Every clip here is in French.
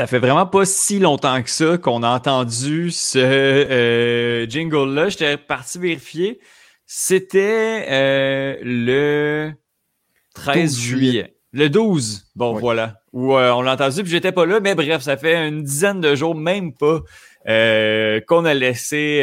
Ça fait vraiment pas si longtemps que ça qu'on a entendu ce euh, jingle-là. J'étais parti vérifier. C'était euh, le 13 juillet. Le 12, bon voilà, où euh, on l'a entendu, puis j'étais pas là, mais bref, ça fait une dizaine de jours, même pas, qu'on a laissé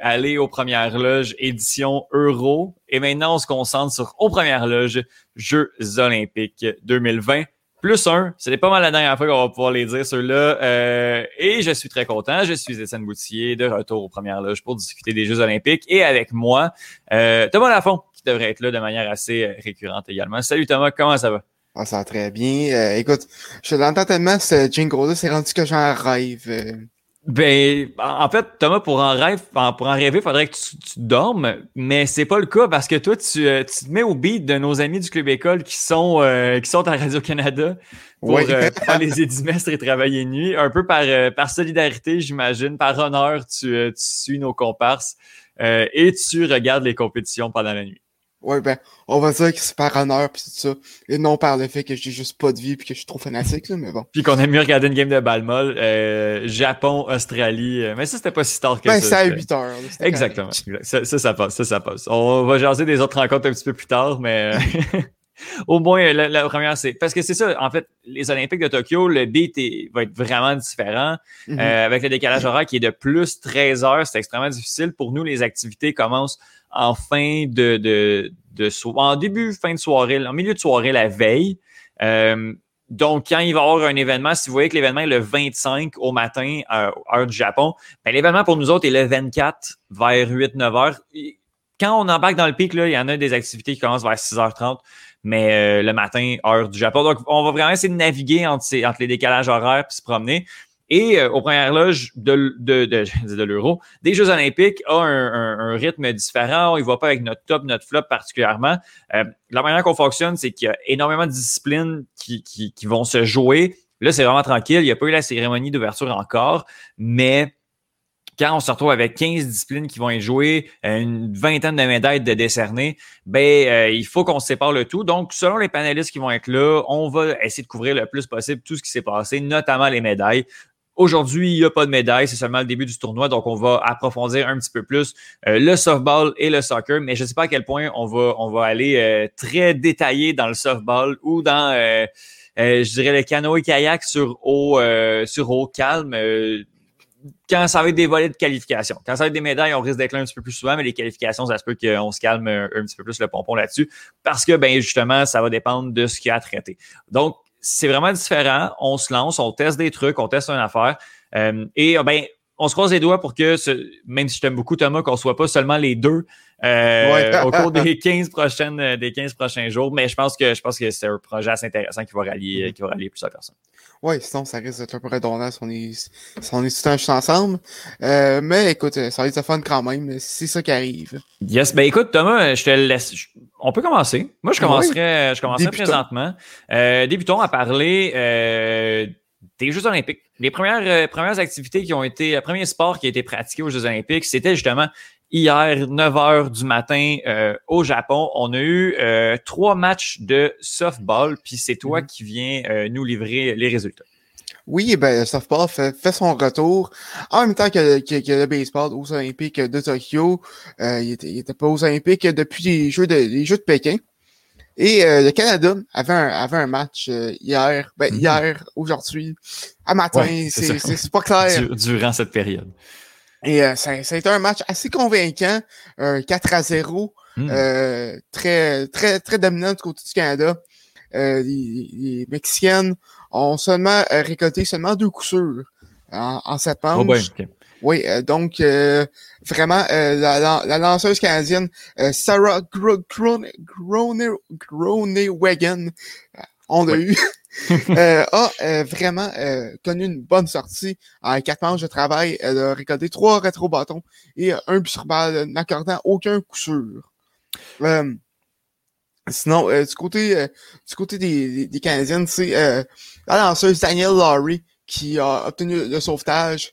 aller aux premières loges édition Euro. Et maintenant, on se concentre sur aux premières loges Jeux olympiques 2020 plus un. C'était pas mal la dernière fois qu'on va pouvoir les dire, ceux-là. Euh, et je suis très content. Je suis Étienne Boutier, de retour aux premières loges pour discuter des Jeux olympiques. Et avec moi, euh, Thomas Lafont, devrait être là de manière assez euh, récurrente également. Salut Thomas, comment ça va? Ah, ça va très bien. écoute, je l'entends tellement, ce jingle-là, c'est rendu que j'en rêve. Ben, en fait, Thomas, pour en rêve, pour en rêver, il faudrait que tu, dormes, mais c'est pas le cas parce que toi, tu, euh, tu, te mets au beat de nos amis du Club École qui sont, euh, qui sont à Radio-Canada pour euh, faire les édimestres et travailler nuit. Un peu par, par solidarité, j'imagine, par honneur, tu, tu suis nos comparses et tu regardes les compétitions pendant la nuit. Ouais, ben, on va dire que c'est par honneur pis tout ça. Et non par le fait que j'ai juste pas de vie puis que je suis trop fanatique, là, mais bon. Puis qu'on aime mieux regarder une game de balle molle, euh, Japon, Australie. Euh, mais ça, c'était pas si tard que ben, ça. c'est à 8 heures. Exactement. Ça, ça, ça, passe. Ça, ça passe. On va jaser des autres rencontres un petit peu plus tard, mais au moins, la, première, c'est. Parce que c'est ça, en fait, les Olympiques de Tokyo, le beat va être vraiment différent. Mm-hmm. avec le décalage horaire qui est de plus 13 heures, c'est extrêmement difficile. Pour nous, les activités commencent en fin de, de, de en début, fin de soirée, en milieu de soirée la veille. Euh, donc, quand il va y avoir un événement, si vous voyez que l'événement est le 25 au matin, euh, heure du Japon, ben, l'événement pour nous autres est le 24 vers 8-9 heures. Quand on embarque dans le pic, là, il y en a des activités qui commencent vers 6h30, mais euh, le matin, heure du Japon. Donc, on va vraiment essayer de naviguer entre, ces, entre les décalages horaires puis se promener. Et euh, aux premières loges de, de, de, de l'Euro, des Jeux olympiques a un, un, rythme différent. On ne va pas avec notre top, notre flop particulièrement. Euh, la manière qu'on fonctionne, c'est qu'il y a énormément de disciplines qui, qui, qui vont se jouer. Là, c'est vraiment tranquille. Il n'y a pas eu la cérémonie d'ouverture encore, mais quand on se retrouve avec 15 disciplines qui vont être jouées, une vingtaine de médailles de décerner, ben euh, il faut qu'on sépare le tout. Donc, selon les panélistes qui vont être là, on va essayer de couvrir le plus possible tout ce qui s'est passé, notamment les médailles. Aujourd'hui, il n'y a pas de médaille, c'est seulement le début du tournoi, donc on va approfondir un petit peu plus euh, le softball et le soccer, mais je ne sais pas à quel point on va, on va aller euh, très détaillé dans le softball ou dans, euh, je dirais, le canoë kayak sur eau, sur eau calme. Quand ça va être des volets de qualification. Quand ça va être des médailles, on risque d'être là un petit peu plus souvent, mais les qualifications, ça se peut qu'on se calme un, un, petit peu plus le pompon là-dessus, parce que, ben justement, ça va dépendre de ce qu'il y a à traiter. Donc, c'est vraiment différent. On se lance, on teste des trucs, on teste une affaire. Euh, et ben, on se croise les doigts pour que, même si je t'aime beaucoup, Thomas, qu'on soit pas seulement les deux euh, au cours des 15 prochaines, euh, des 15 prochains jours. Mais je pense que je pense que c'est un projet assez intéressant qui va rallier, qui va rallier plusieurs personnes. Oui, sinon ça risque d'être un peu redondant si on est, si on est tout un ensemble. Euh, mais écoute, ça va être fun quand même, c'est ça qui arrive. Yes, ben écoute, Thomas, je te laisse. On peut commencer. Moi, je commencerai, je commencerai présentement. Euh, débutons à parler euh, des Jeux Olympiques. Les premières, euh, premières activités qui ont été, le premier sport qui a été pratiqué aux Jeux Olympiques, c'était justement hier, 9 h du matin euh, au Japon. On a eu euh, trois matchs de softball, puis c'est toi mhm. qui viens euh, nous livrer les résultats. Oui, ben, le softball fait, son retour en même temps que, le baseball aux Olympiques de Tokyo. il, était, était pas aux Olympiques depuis les Jeux de, les Jeux de Pékin. Et le Canada avait un, avait un match hier, ben, mhm. hier, aujourd'hui, à matin, c'est pas clair. Durant cette période. Et euh, ça, ça, a été un match assez convaincant, un 4 à 0, hmm. euh, très, très, très dominant du côté du Canada. Euh, les, Mexicaines ont seulement récolté seulement deux coups sûrs en, en cette manche. Oh ben, Oui, donc vraiment la, la, lanceuse canadienne Sarah Groenewagen, on l'a eu. euh, a euh, vraiment euh, connu une bonne sortie. En quatre manches de travail, elle a récolté trois rétro-bâtons et un but sur balle, n'accordant aucun coup sûr. Euh, Sinon, du côté du côté des, des, Canadiens, c'est la lanceuse Daniel Laurie qui a obtenu le sauvetage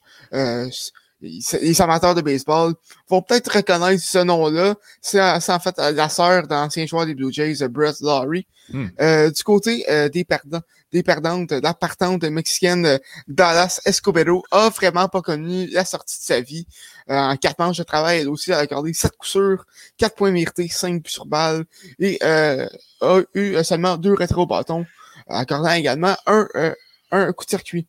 les amateurs de baseball vont peut-être reconnaître ce nom-là. C'est en fait la sœur d'ancien joueur des Blue Jays, Brett Laurie. Hmm. Euh, du côté euh, des perdants, des perdantes, la partante mexicaine euh, Dallas Escobedo a vraiment pas connu la sortie de sa vie. en quatre manches de travail, elle aussi a accordé sept coups sûrs, quatre points mérités, cinq buts sur balle et a eu seulement deux rétro-bâtons, accordant également un, un coup de circuit.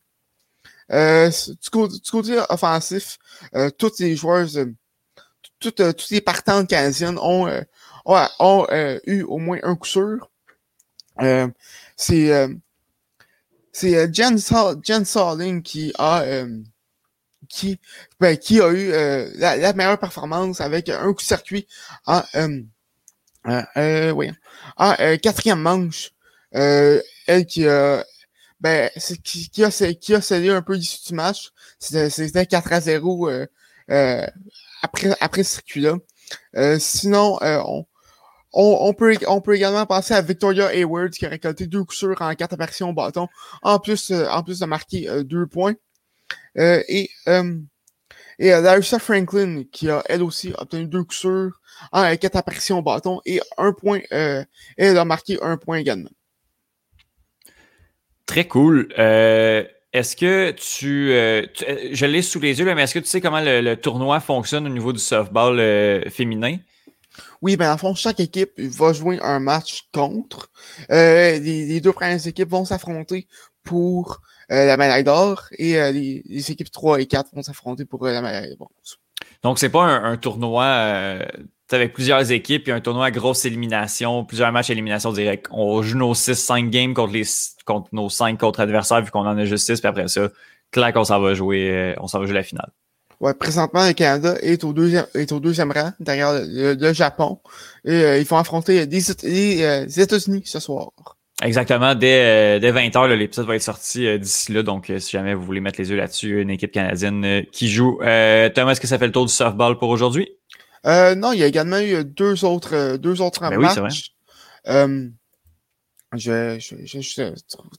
Euh, du, côté, offensif, euh, tous les joueurs, euh, toutes, toutes les partantes canadiennes ont, ont, eu au moins un coup sûr. c'est c'est Jen, Jen Salling qui a qui, ben, qui a eu la, meilleure performance avec un coup de circuit en euh, oui, en quatrième manche. elle qui a ben, qui, qui, a, qui a cédé un peu l'issue du match. C'était 4 à 0 euh, euh, après, après ce circuit-là. Euh, sinon, euh, on, on, on, peut, on peut également passer à Victoria Hayward qui a récolté deux coups en quatre apparitions au bâton, en plus, en plus de marquer deux points. et et Larissa Franklin qui a elle aussi obtenu deux coups en quatre apparitions au bâton et un point. elle a marqué un point également. Très cool. Euh, est-ce que tu, euh, euh, je l'ai sous les yeux, mais est-ce que tu sais comment le, tournoi fonctionne au niveau du softball féminin? Oui, ben en fond, chaque équipe va jouer un match contre. les, deux premières équipes vont s'affronter pour la médaille d'or et les, équipes 3 et 4 vont s'affronter pour la médaille de bronze. Donc, c'est pas un, tournoi avec plusieurs équipes, et un tournoi à grosse élimination, plusieurs matchs à élimination directe. On joue nos 6-5 games contre, les, contre nos 5 contre adversaires, vu qu'on en a juste 6, puis après ça, clac, on s'en va jouer, euh, on s'en va jouer la finale. Ouais, présentement, le Canada est au deuxième, est au deuxième rang, derrière le, Japon. Et euh, ils vont affronter les, euh, États-Unis ce soir. Exactement. Dès, dès 20h, l'épisode va être sorti d'ici là. Donc, si jamais vous voulez mettre les yeux là-dessus, une équipe canadienne qui joue. Thomas, est-ce que ça fait le tour du softball pour aujourd'hui? Euh, non, il y a également eu deux autres, euh, deux autres ben matchs. Euh, je, je, je, je,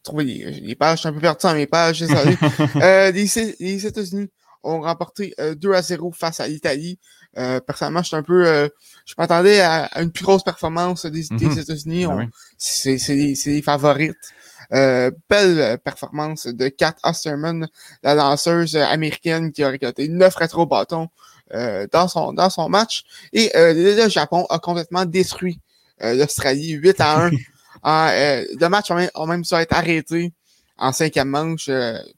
trouve les, pages, je suis un peu perdu dans mes pages, désolé. euh, les, les États-Unis ont remporté 2 à 0 face à l'Italie. Personnellement, je suis un peu, je m'attendais à, une plus grosse performance des, des mhm. États-Unis. Ben c'est C'est les favorites. Euh, belle performance de Kat Osterman, la danseuse américaine qui a récolté 9 rétro-bâtons dans, son, dans son match. Et euh, le Japon a complètement détruit euh, l'Australie 8 à 1. le match a même, a même être arrêté en cinquième manche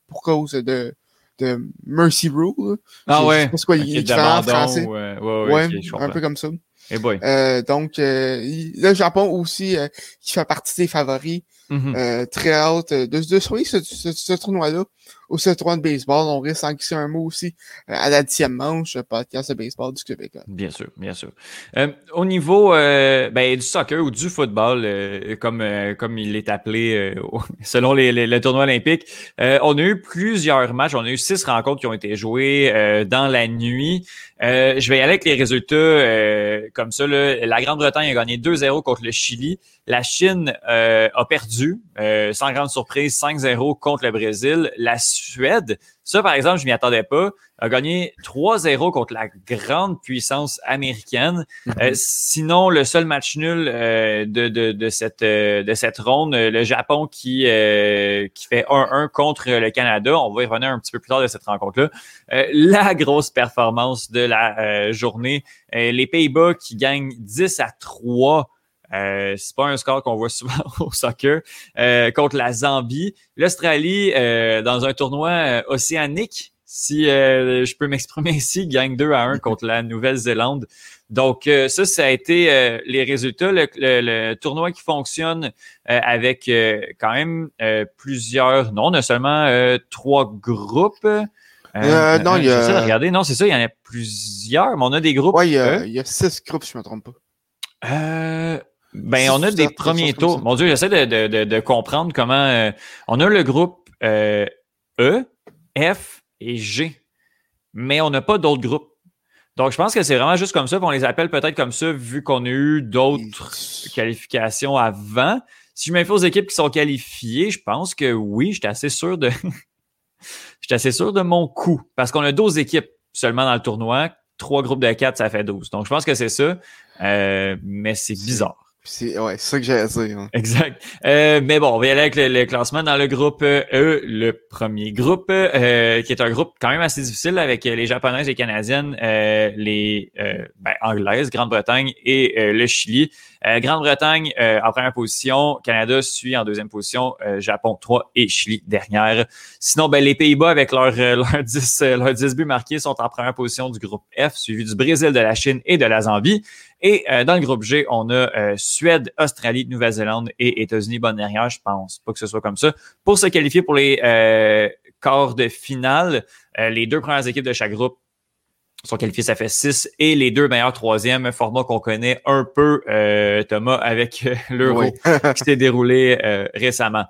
pour cause de, de Mercy Rule. Ah ouais. Je sais pas en français. ouais, ouais, un peu comme ça. Hey boy. donc, le Japon aussi, qui fait partie des favoris, mm-hmm. très hâte de, de ce, ce, ce tournoi-là au tournoi de baseball. On risque d'en glisser un mot aussi euh, à la dixième manche, podcast de baseball du Québec. Bien sûr, bien sûr. Euh, au niveau euh, ben, du soccer ou du football, comme, comme il est appelé selon les, les, le tournoi olympique, on a eu plusieurs matchs. On a eu six rencontres qui ont été jouées dans la nuit. Je vais y aller avec les résultats comme ça. Là. La Grande-Bretagne a gagné 2-0 contre le Chili. La Chine a perdu, sans grande surprise, 5-0 contre le Brésil. La Suède, ça par exemple, je m'y attendais pas, a gagné 3-0 contre la grande puissance américaine. Mhm. Euh, sinon, le seul match nul euh, de, de, de, cette, euh, de cette ronde, le Japon qui, qui fait 1-1 contre le Canada. On va y revenir un petit peu plus tard de cette rencontre-là. la grosse performance de la journée, les Pays-Bas qui gagnent 10 à 3 euh, c'est pas un score qu'on voit souvent au soccer. Euh, contre la Zambie. L'Australie, euh, dans un tournoi euh, océanique, si je peux m'exprimer ici, gagne 2 à 1 contre la Nouvelle-Zélande. Donc, ça, ça a été les résultats. Le, tournoi qui fonctionne avec quand même plusieurs, non, non seulement trois groupes. non, il y a... regarder. Non, c'est ça, il y en a plusieurs, mais on a des groupes. Oui, il y a, il y a six groupes, si je ne me trompe pas. Euh, ben, on a des premiers tours. Mon Dieu, j'essaie de, de, de, comprendre comment. Euh, on a le groupe euh, E, F et G, mais on n'a pas d'autres groupes. Donc, je pense que c'est vraiment juste comme ça. on les appelle peut-être comme ça, vu qu'on a eu d'autres qualifications avant. Si je me fais aux équipes qui sont qualifiées, je pense que oui, j'étais assez sûr de. j'étais assez sûr de mon coup. Parce qu'on a 12 équipes seulement dans le tournoi. Trois groupes de 4, ça fait 12. Donc, je pense que c'est ça. Euh, mais c'est bizarre. C'est ouais, ça que j'allais dire. Hein. Exact. Euh, mais bon, on va y aller avec le, classement dans le groupe E, le premier groupe, euh, qui est un groupe quand même assez difficile avec les japonaises, les canadiennes, euh, les ben, anglaises, Grande-Bretagne et le Chili. Grande-Bretagne en première position, Canada suit en deuxième position, Japon 3 et Chili dernière. Sinon, ben, les Pays-Bas avec leurs leur 10, leur 10 buts marqués sont en première position du groupe F, suivi du Brésil, de la Chine et de la Zambie. Et euh, dans le groupe G, on a euh, Suède, Australie, Nouvelle-Zélande et États-Unis. Bonne dernière, je pense pas que ce soit comme ça. Pour se qualifier pour les euh, quarts de finale, les deux premières équipes de chaque groupe sont qualifiées, ça fait six. Et les deux meilleurs troisièmes, format qu'on connaît un peu, Thomas, avec l'Euro qui s'est déroulé récemment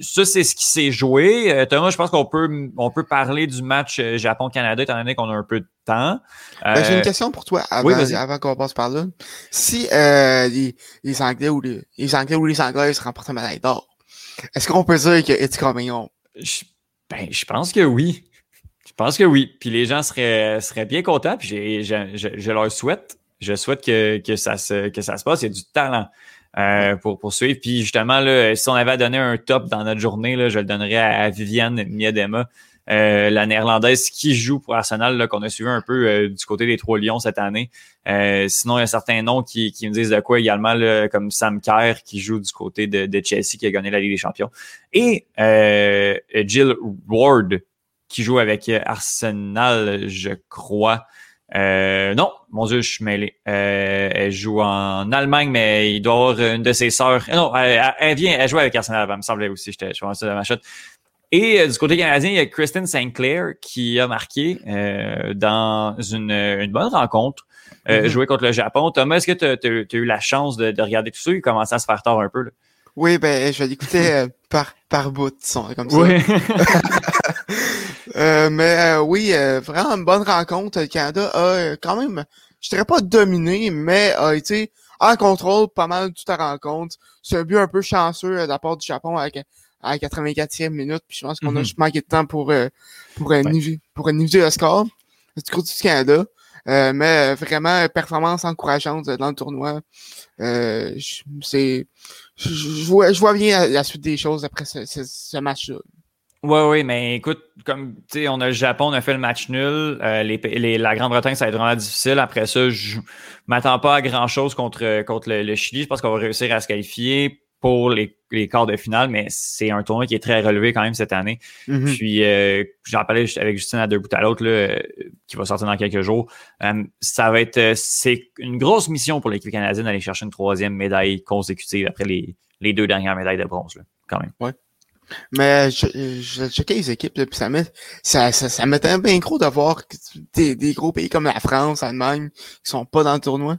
ça, c'est ce qui s'est joué. Euh, Thomas, je pense qu'on peut, on peut parler du match euh, Japon-Canada, étant donné qu'on a un peu de temps. Ben, J'ai une euh, question pour toi avant, avant qu'on passe par là. Si les, les, Anglais ou les, les, Anglais ou les Anglaises remportent un médaille d'or, est-ce qu'on peut dire que it's coming home? Je, ben, je pense que oui. Je pense que oui. Puis les gens seraient, seraient bien contents. Puis je, je, leur souhaite. Je souhaite que, que, ça se, que ça se passe. Il y a du talent. Euh, pour poursuivre. Puis justement, là, si on avait donné un top dans notre journée, là, je le donnerais à, Viviane Miedema, euh, la néerlandaise qui joue pour Arsenal, qu'on a suivi un peu euh, du côté des Trois Lions cette année. sinon, il y a certains noms qui, qui me disent de quoi également, comme Sam Kerr qui joue du côté de, de, Chelsea, qui a gagné la Ligue des Champions. Et Jill Ward qui joue avec Arsenal, je crois. Euh, non, mon Dieu, je suis mêlé. Euh, elle joue en Allemagne, mais il doit avoir une de ses sœurs. Euh, non, elle, vient, elle joue avec Arsenal avant, me semblait aussi. J'étais, je pense de ma shot. Et du côté canadien, il y a Kristen Sinclair qui a marqué dans une, une, bonne rencontre. Mm Jouer contre le Japon. Thomas, est-ce que tu as, eu la chance de, de, regarder tout ça? Il commençait à se faire tard un peu. Là? Oui, ben, je vais l'écouter par, par bout, comme ça. Oui. Euh, mais euh, oui, euh, vraiment une bonne rencontre. Le Canada a quand même, je dirais pas dominé, mais a été en contrôle pas mal toute la rencontre. C'est un but un peu chanceux de la part du Japon avec à la 84e minute. Puis je pense qu'on a mm-hmm. juste manqué de temps pour, pour, ouais. pour le score du côté du Canada. mais vraiment, performance encourageante dans le tournoi. c'est, je, vois, je vois bien la, suite des choses après ce, ce match-là. Oui, oui, mais écoute, comme tu sais, on a le Japon, on a fait le match nul. Euh, les, la Grande-Bretagne, ça va être vraiment difficile. Après ça, je m'attends pas à grand-chose contre, contre le, Chili. Je pense qu'on va réussir à se qualifier pour les, les quarts de finale, mais c'est un tournoi qui est très relevé quand même cette année. Mm-hmm. Puis euh, j'en parlais avec Justine à deux bouts à l'autre, euh, qui va sortir dans quelques jours. Euh, ça va être c'est une grosse mission pour l'équipe canadienne d'aller chercher une troisième médaille consécutive après les, les deux dernières médailles de bronze, là, quand même. Ouais. Mais je, je checkais les équipes, puis ça met ça, ça, ça m'étonne bien gros d'avoir des, des gros pays comme la France, l'Allemagne, qui sont pas dans le tournoi.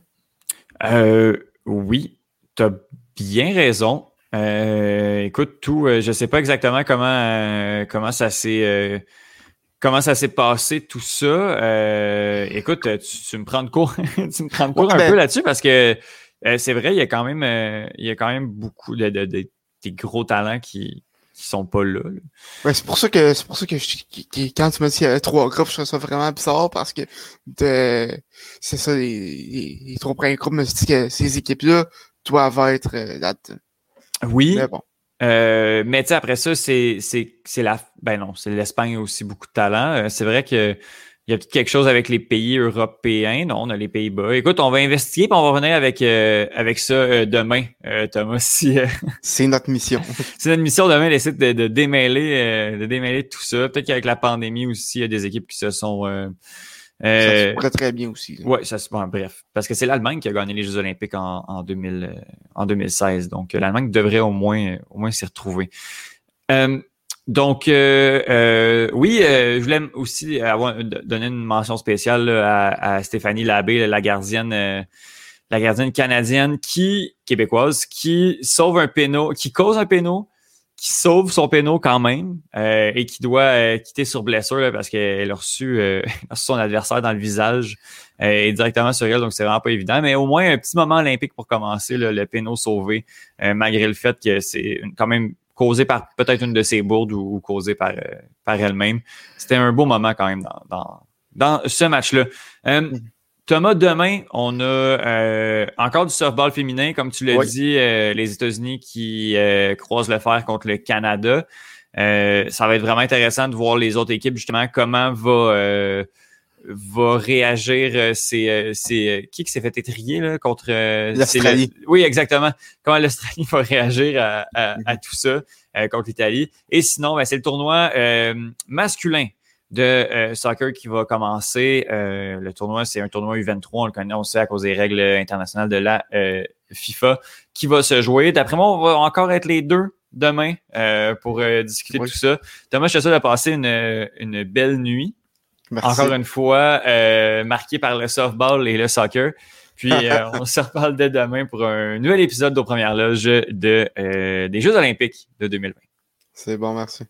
Euh, oui, tu as bien raison. Euh, écoute, tout, euh, je sais pas exactement comment euh, comment ça s'est comment ça s'est passé tout ça. écoute, tu, me prends de cours, tu me prends de cours un ben peu là-dessus parce que c'est vrai, il y a quand même il y a quand même beaucoup de, de, de des gros talents qui qui sont pas là. Ouais, c'est pour ça que c'est pour ça que quand tu m'as dit qu'il y avait trois groupes, je trouve ça vraiment bizarre parce que c'est ça, les, les, trois premiers groupes me disent que ces équipes-là doivent être euh, là Oui. Mais bon. Euh, mais tu sais, après ça, c'est, c'est, c'est la. Ben non, c'est l'Espagne aussi beaucoup de talent. Euh, c'est vrai que il y a peut-être quelque chose avec les pays européens? Non, on a les Pays-Bas. Écoute, on va investiguer et on va revenir avec, euh, avec ça euh, demain, euh, Thomas. Si, c'est notre mission. c'est notre mission demain d'essayer de, de, démêler, de démêler tout ça. Peut-être qu'avec la pandémie aussi, il y a des équipes qui se sont. ça se pourrait très bien aussi. Oui, ça se bon, bref. Parce que c'est l'Allemagne qui a gagné les Jeux Olympiques en, en, 2000, en 2016. Donc, l'Allemagne devrait au moins, au moins s'y retrouver. Donc, euh, euh, oui, euh, je voulais aussi avoir, donner une mention spéciale à, Stéphanie Labbé, la gardienne, la gardienne canadienne qui québécoise, qui sauve un péno, qui cause un péno, qui sauve son péno quand même et qui doit quitter sur blessure parce qu'elle a, reçu, son adversaire dans le visage et directement sur elle, donc c'est vraiment pas évident. Mais au moins un petit moment olympique pour commencer, le péno sauvé, malgré le fait que c'est quand même causé par peut-être une de ses bourdes ou, causé par, par elle-même. C'était un beau moment quand même dans, dans, dans ce match-là. Mm. Thomas, demain, on a euh, encore du softball féminin, comme tu l'as dit, euh, les États-Unis qui euh, croisent le fer contre le Canada. ça va être vraiment intéressant de voir les autres équipes, justement, comment va, va réagir. C'est, c'est qui qui s'est fait étrier là, contre l'Australie. oui, exactement. Comment l'Australie va réagir à, à, à tout ça contre l'Italie. Et sinon, ben, c'est le tournoi masculin de euh, soccer qui va commencer. Euh, le tournoi, c'est un tournoi U23, on le connaît, on sait à cause des règles internationales de la euh, FIFA, qui va se jouer. D'après moi, on va encore être les deux demain pour discuter de tout ça. Thomas, je te souhaite de passer une, une belle nuit. Encore une fois, marqué par le softball et le soccer. Puis on se reparle dès demain pour un nouvel épisode de Première Loge de, des Jeux olympiques de 2020. C'est bon, merci.